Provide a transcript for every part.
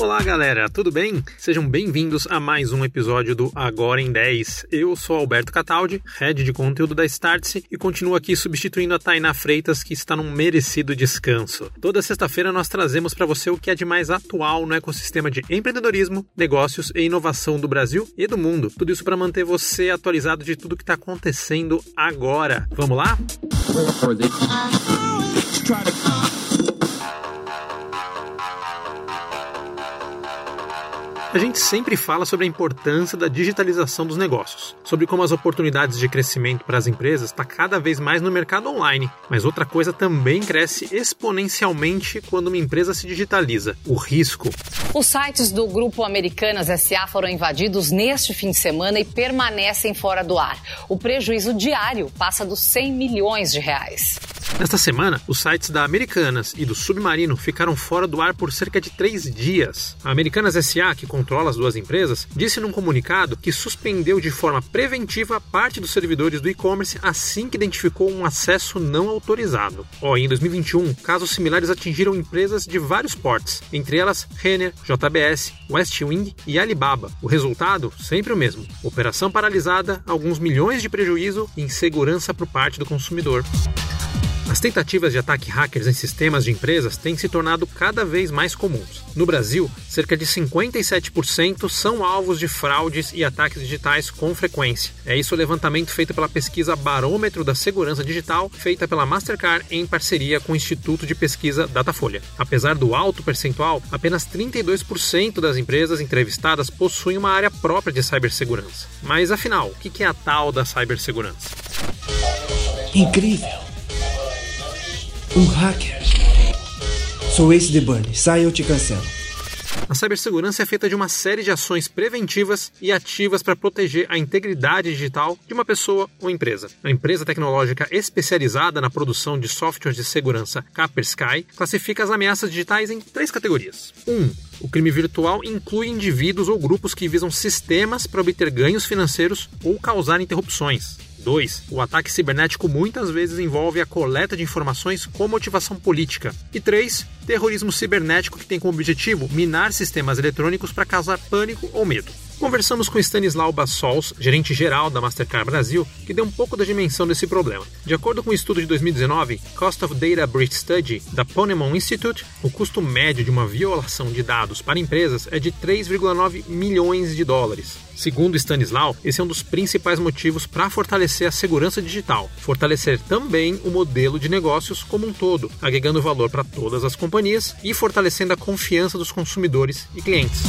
Olá, galera, tudo bem? Sejam bem-vindos a mais um episódio do Agora em 10. Eu sou Alberto Cataldi, head de conteúdo da Startse e continuo aqui substituindo a Tainá Freitas, que está num merecido descanso. Toda sexta-feira nós trazemos para você o que é de mais atual no ecossistema de empreendedorismo, negócios e inovação do Brasil e do mundo. Tudo isso para manter você atualizado de tudo que está acontecendo agora. Vamos lá? A gente sempre fala sobre a importância da digitalização dos negócios, sobre como as oportunidades de crescimento para as empresas estão tá cada vez mais no mercado online. Mas outra coisa também cresce exponencialmente quando uma empresa se digitaliza: o risco. Os sites do Grupo Americanas SA foram invadidos neste fim de semana e permanecem fora do ar. O prejuízo diário passa dos 100 milhões de reais. Nesta semana, os sites da Americanas e do Submarino ficaram fora do ar por cerca de três dias. A Americanas SA, que controla as duas empresas, disse num comunicado que suspendeu de forma preventiva parte dos servidores do e-commerce assim que identificou um acesso não autorizado. Oh, em 2021, casos similares atingiram empresas de vários portes, entre elas Renner, JBS, Westwing e Alibaba. O resultado, sempre o mesmo: operação paralisada, alguns milhões de prejuízo e insegurança por parte do consumidor. As tentativas de ataque hackers em sistemas de empresas têm se tornado cada vez mais comuns. No Brasil, cerca de 57% são alvos de fraudes e ataques digitais com frequência. É isso o levantamento feito pela pesquisa Barômetro da Segurança Digital, feita pela Mastercard em parceria com o Instituto de Pesquisa Datafolha. Apesar do alto percentual, apenas 32% das empresas entrevistadas possuem uma área própria de cibersegurança. Mas afinal, o que é a tal da cibersegurança? Incrível! Um hacker. Sou Ace de Bunny. Sai ou te cancelo. A cibersegurança é feita de uma série de ações preventivas e ativas para proteger a integridade digital de uma pessoa ou empresa. A empresa tecnológica especializada na produção de softwares de segurança Kaspersky classifica as ameaças digitais em três categorias. 1. Um, o crime virtual inclui indivíduos ou grupos que visam sistemas para obter ganhos financeiros ou causar interrupções. 2. O ataque cibernético muitas vezes envolve a coleta de informações com motivação política. E 3. Terrorismo cibernético que tem como objetivo minar sistemas eletrônicos para causar pânico ou medo. Conversamos com Stanislau Bassols, gerente geral da Mastercard Brasil, que deu um pouco da dimensão desse problema. De acordo com o um estudo de 2019, Cost of Data Breach Study da Ponemon Institute, o custo médio de uma violação de dados para empresas é de 3,9 milhões de dólares. Segundo Stanislau, esse é um dos principais motivos para fortalecer a segurança digital, fortalecer também o modelo de negócios como um todo, agregando valor para todas as companhias e fortalecendo a confiança dos consumidores e clientes.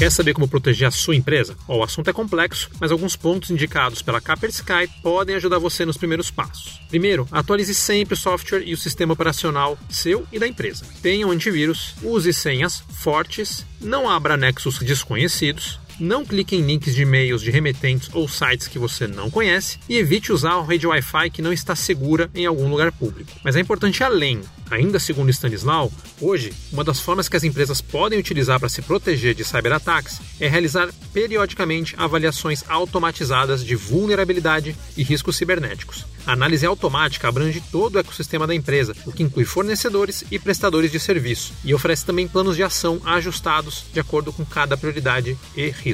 Quer saber como proteger a sua empresa? o assunto é complexo, mas alguns pontos indicados pela Kaspersky podem ajudar você nos primeiros passos. Primeiro, atualize sempre o software e o sistema operacional seu e da empresa. Tenha um antivírus, use senhas fortes, não abra anexos desconhecidos, não clique em links de e-mails de remetentes ou sites que você não conhece e evite usar a rede Wi-Fi que não está segura em algum lugar público. Mas é importante além. Ainda segundo Stanislau, hoje, uma das formas que as empresas podem utilizar para se proteger de cyberataques é realizar periodicamente avaliações automatizadas de vulnerabilidade e riscos cibernéticos. A análise automática abrange todo o ecossistema da empresa, o que inclui fornecedores e prestadores de serviço, e oferece também planos de ação ajustados de acordo com cada prioridade e risco.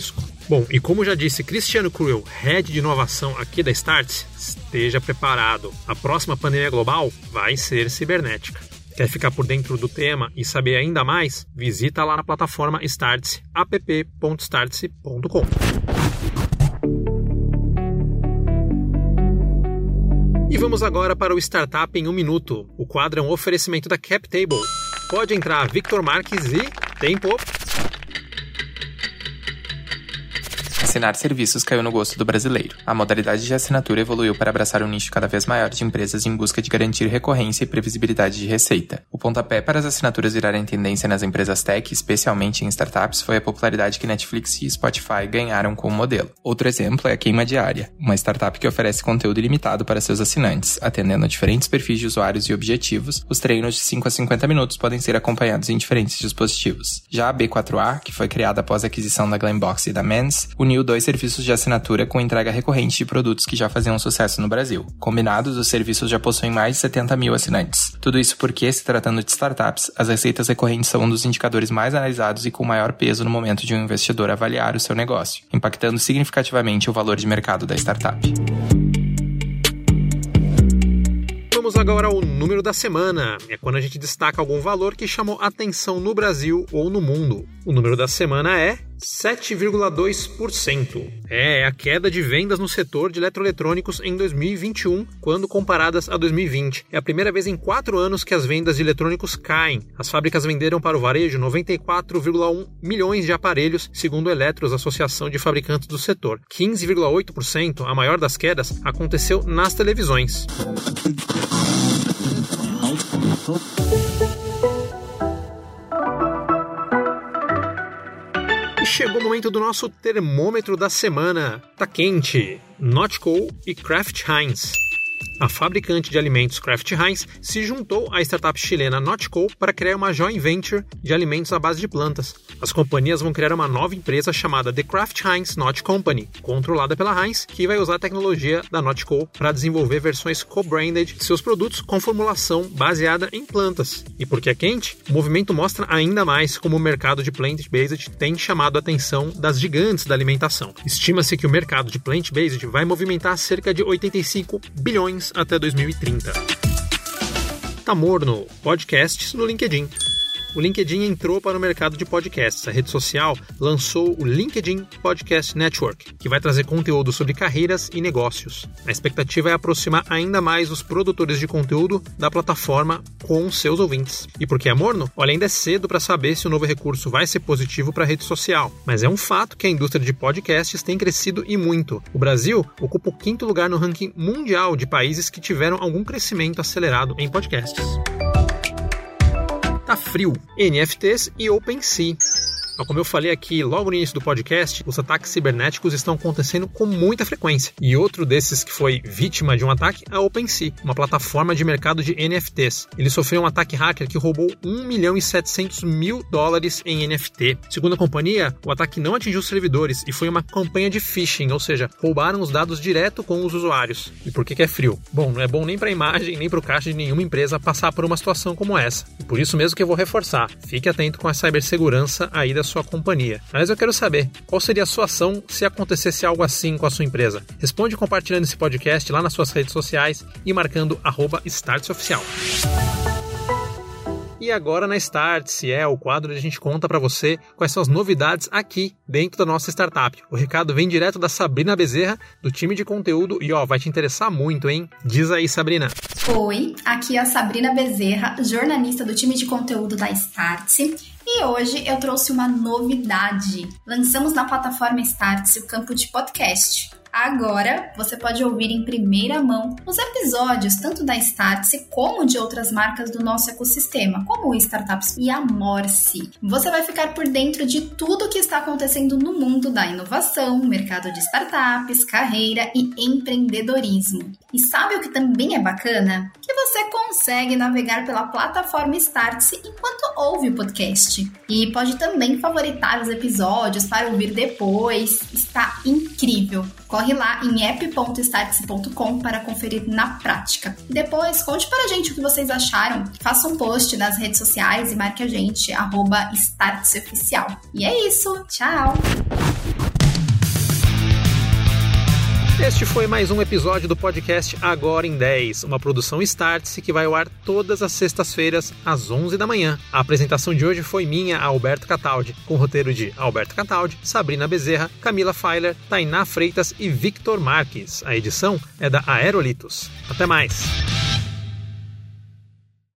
Bom, e como já disse Cristiano Cruel, head de inovação aqui da Start, esteja preparado. A próxima pandemia global vai ser cibernética. Quer ficar por dentro do tema e saber ainda mais? Visita lá na plataforma Startse, app.startse.com. E vamos agora para o Startup em um Minuto. O quadro é um oferecimento da CapTable. Pode entrar Victor Marques e tempo. Assinar serviços caiu no gosto do brasileiro. A modalidade de assinatura evoluiu para abraçar um nicho cada vez maior de empresas em busca de garantir recorrência e previsibilidade de receita. O pontapé para as assinaturas virarem tendência nas empresas tech, especialmente em startups, foi a popularidade que Netflix e Spotify ganharam com o modelo. Outro exemplo é a Queima Diária, uma startup que oferece conteúdo ilimitado para seus assinantes, atendendo a diferentes perfis de usuários e objetivos. Os treinos de 5 a 50 minutos podem ser acompanhados em diferentes dispositivos. Já a B4A, que foi criada após a aquisição da Glambox e da Mens, uniu dois serviços de assinatura com entrega recorrente de produtos que já faziam sucesso no Brasil. Combinados, os serviços já possuem mais de 70 mil assinantes. Tudo isso porque, se tratando de startups, as receitas recorrentes são um dos indicadores mais analisados e com maior peso no momento de um investidor avaliar o seu negócio, impactando significativamente o valor de mercado da startup. Vamos agora ao número da semana. É quando a gente destaca algum valor que chamou atenção no Brasil ou no mundo. O número da semana é 7,2%. É, é a queda de vendas no setor de eletroeletrônicos em 2021, quando comparadas a 2020. É a primeira vez em quatro anos que as vendas de eletrônicos caem. As fábricas venderam para o varejo 94,1 milhões de aparelhos, segundo a Eletros, Associação de Fabricantes do Setor. 15,8%, a maior das quedas, aconteceu nas televisões. Chegou o momento do nosso termômetro da semana. Tá quente. Notco e Kraft Heinz. A fabricante de alimentos Kraft Heinz se juntou à startup chilena Notco para criar uma joint venture de alimentos à base de plantas. As companhias vão criar uma nova empresa chamada The Kraft Heinz Not Company, controlada pela Heinz, que vai usar a tecnologia da Notco para desenvolver versões co-branded de seus produtos com formulação baseada em plantas. E porque é quente, o movimento mostra ainda mais como o mercado de plant-based tem chamado a atenção das gigantes da alimentação. Estima-se que o mercado de plant-based vai movimentar cerca de 85 bilhões até 2030. Tá morno, podcasts no LinkedIn o LinkedIn entrou para o mercado de podcasts. A rede social lançou o LinkedIn Podcast Network, que vai trazer conteúdo sobre carreiras e negócios. A expectativa é aproximar ainda mais os produtores de conteúdo da plataforma com seus ouvintes. E por que é morno? Olha, ainda é cedo para saber se o novo recurso vai ser positivo para a rede social, mas é um fato que a indústria de podcasts tem crescido e muito. O Brasil ocupa o quinto lugar no ranking mundial de países que tiveram algum crescimento acelerado em podcasts frio. NFTs e OpenSea. Como eu falei aqui logo no início do podcast, os ataques cibernéticos estão acontecendo com muita frequência. E outro desses que foi vítima de um ataque é a OpenSea, uma plataforma de mercado de NFTs. Ele sofreu um ataque hacker que roubou 1 milhão e 700 mil dólares em NFT. Segundo a companhia, o ataque não atingiu os servidores e foi uma campanha de phishing, ou seja, roubaram os dados direto com os usuários. E por que, que é frio? Bom, não é bom nem para a imagem nem para o caixa de nenhuma empresa passar por uma situação como essa. E por isso mesmo que eu vou reforçar. Fique atento com a cibersegurança aí da sua companhia. Mas eu quero saber, qual seria a sua ação se acontecesse algo assim com a sua empresa? Responde compartilhando esse podcast lá nas suas redes sociais e marcando arroba. E agora na Start, se é o quadro onde a gente conta para você quais são as novidades aqui dentro da nossa startup. O recado vem direto da Sabrina Bezerra, do time de conteúdo, e ó, vai te interessar muito, hein? Diz aí, Sabrina. Oi, aqui é a Sabrina Bezerra, jornalista do time de conteúdo da Start. E hoje eu trouxe uma novidade. Lançamos na plataforma Startse o campo de podcast. Agora você pode ouvir em primeira mão os episódios tanto da Startse como de outras marcas do nosso ecossistema, como o Startups e a Morse. Você vai ficar por dentro de tudo o que está acontecendo no mundo da inovação, mercado de startups, carreira e empreendedorismo. E sabe o que também é bacana? Que você consegue navegar pela plataforma Startse enquanto ouve o podcast. E pode também favoritar os episódios para ouvir depois. Está incrível! Corre lá em app.startse.com para conferir na prática. Depois, conte para a gente o que vocês acharam. Faça um post nas redes sociais e marque a gente, arroba Oficial. E é isso, tchau! Este foi mais um episódio do podcast Agora em 10, uma produção Startse que vai ao ar todas as sextas-feiras às 11 da manhã. A apresentação de hoje foi minha, Alberto Cataldi, com roteiro de Alberto Cataldi, Sabrina Bezerra, Camila Feiler, Tainá Freitas e Victor Marques. A edição é da Aerolitos. Até mais!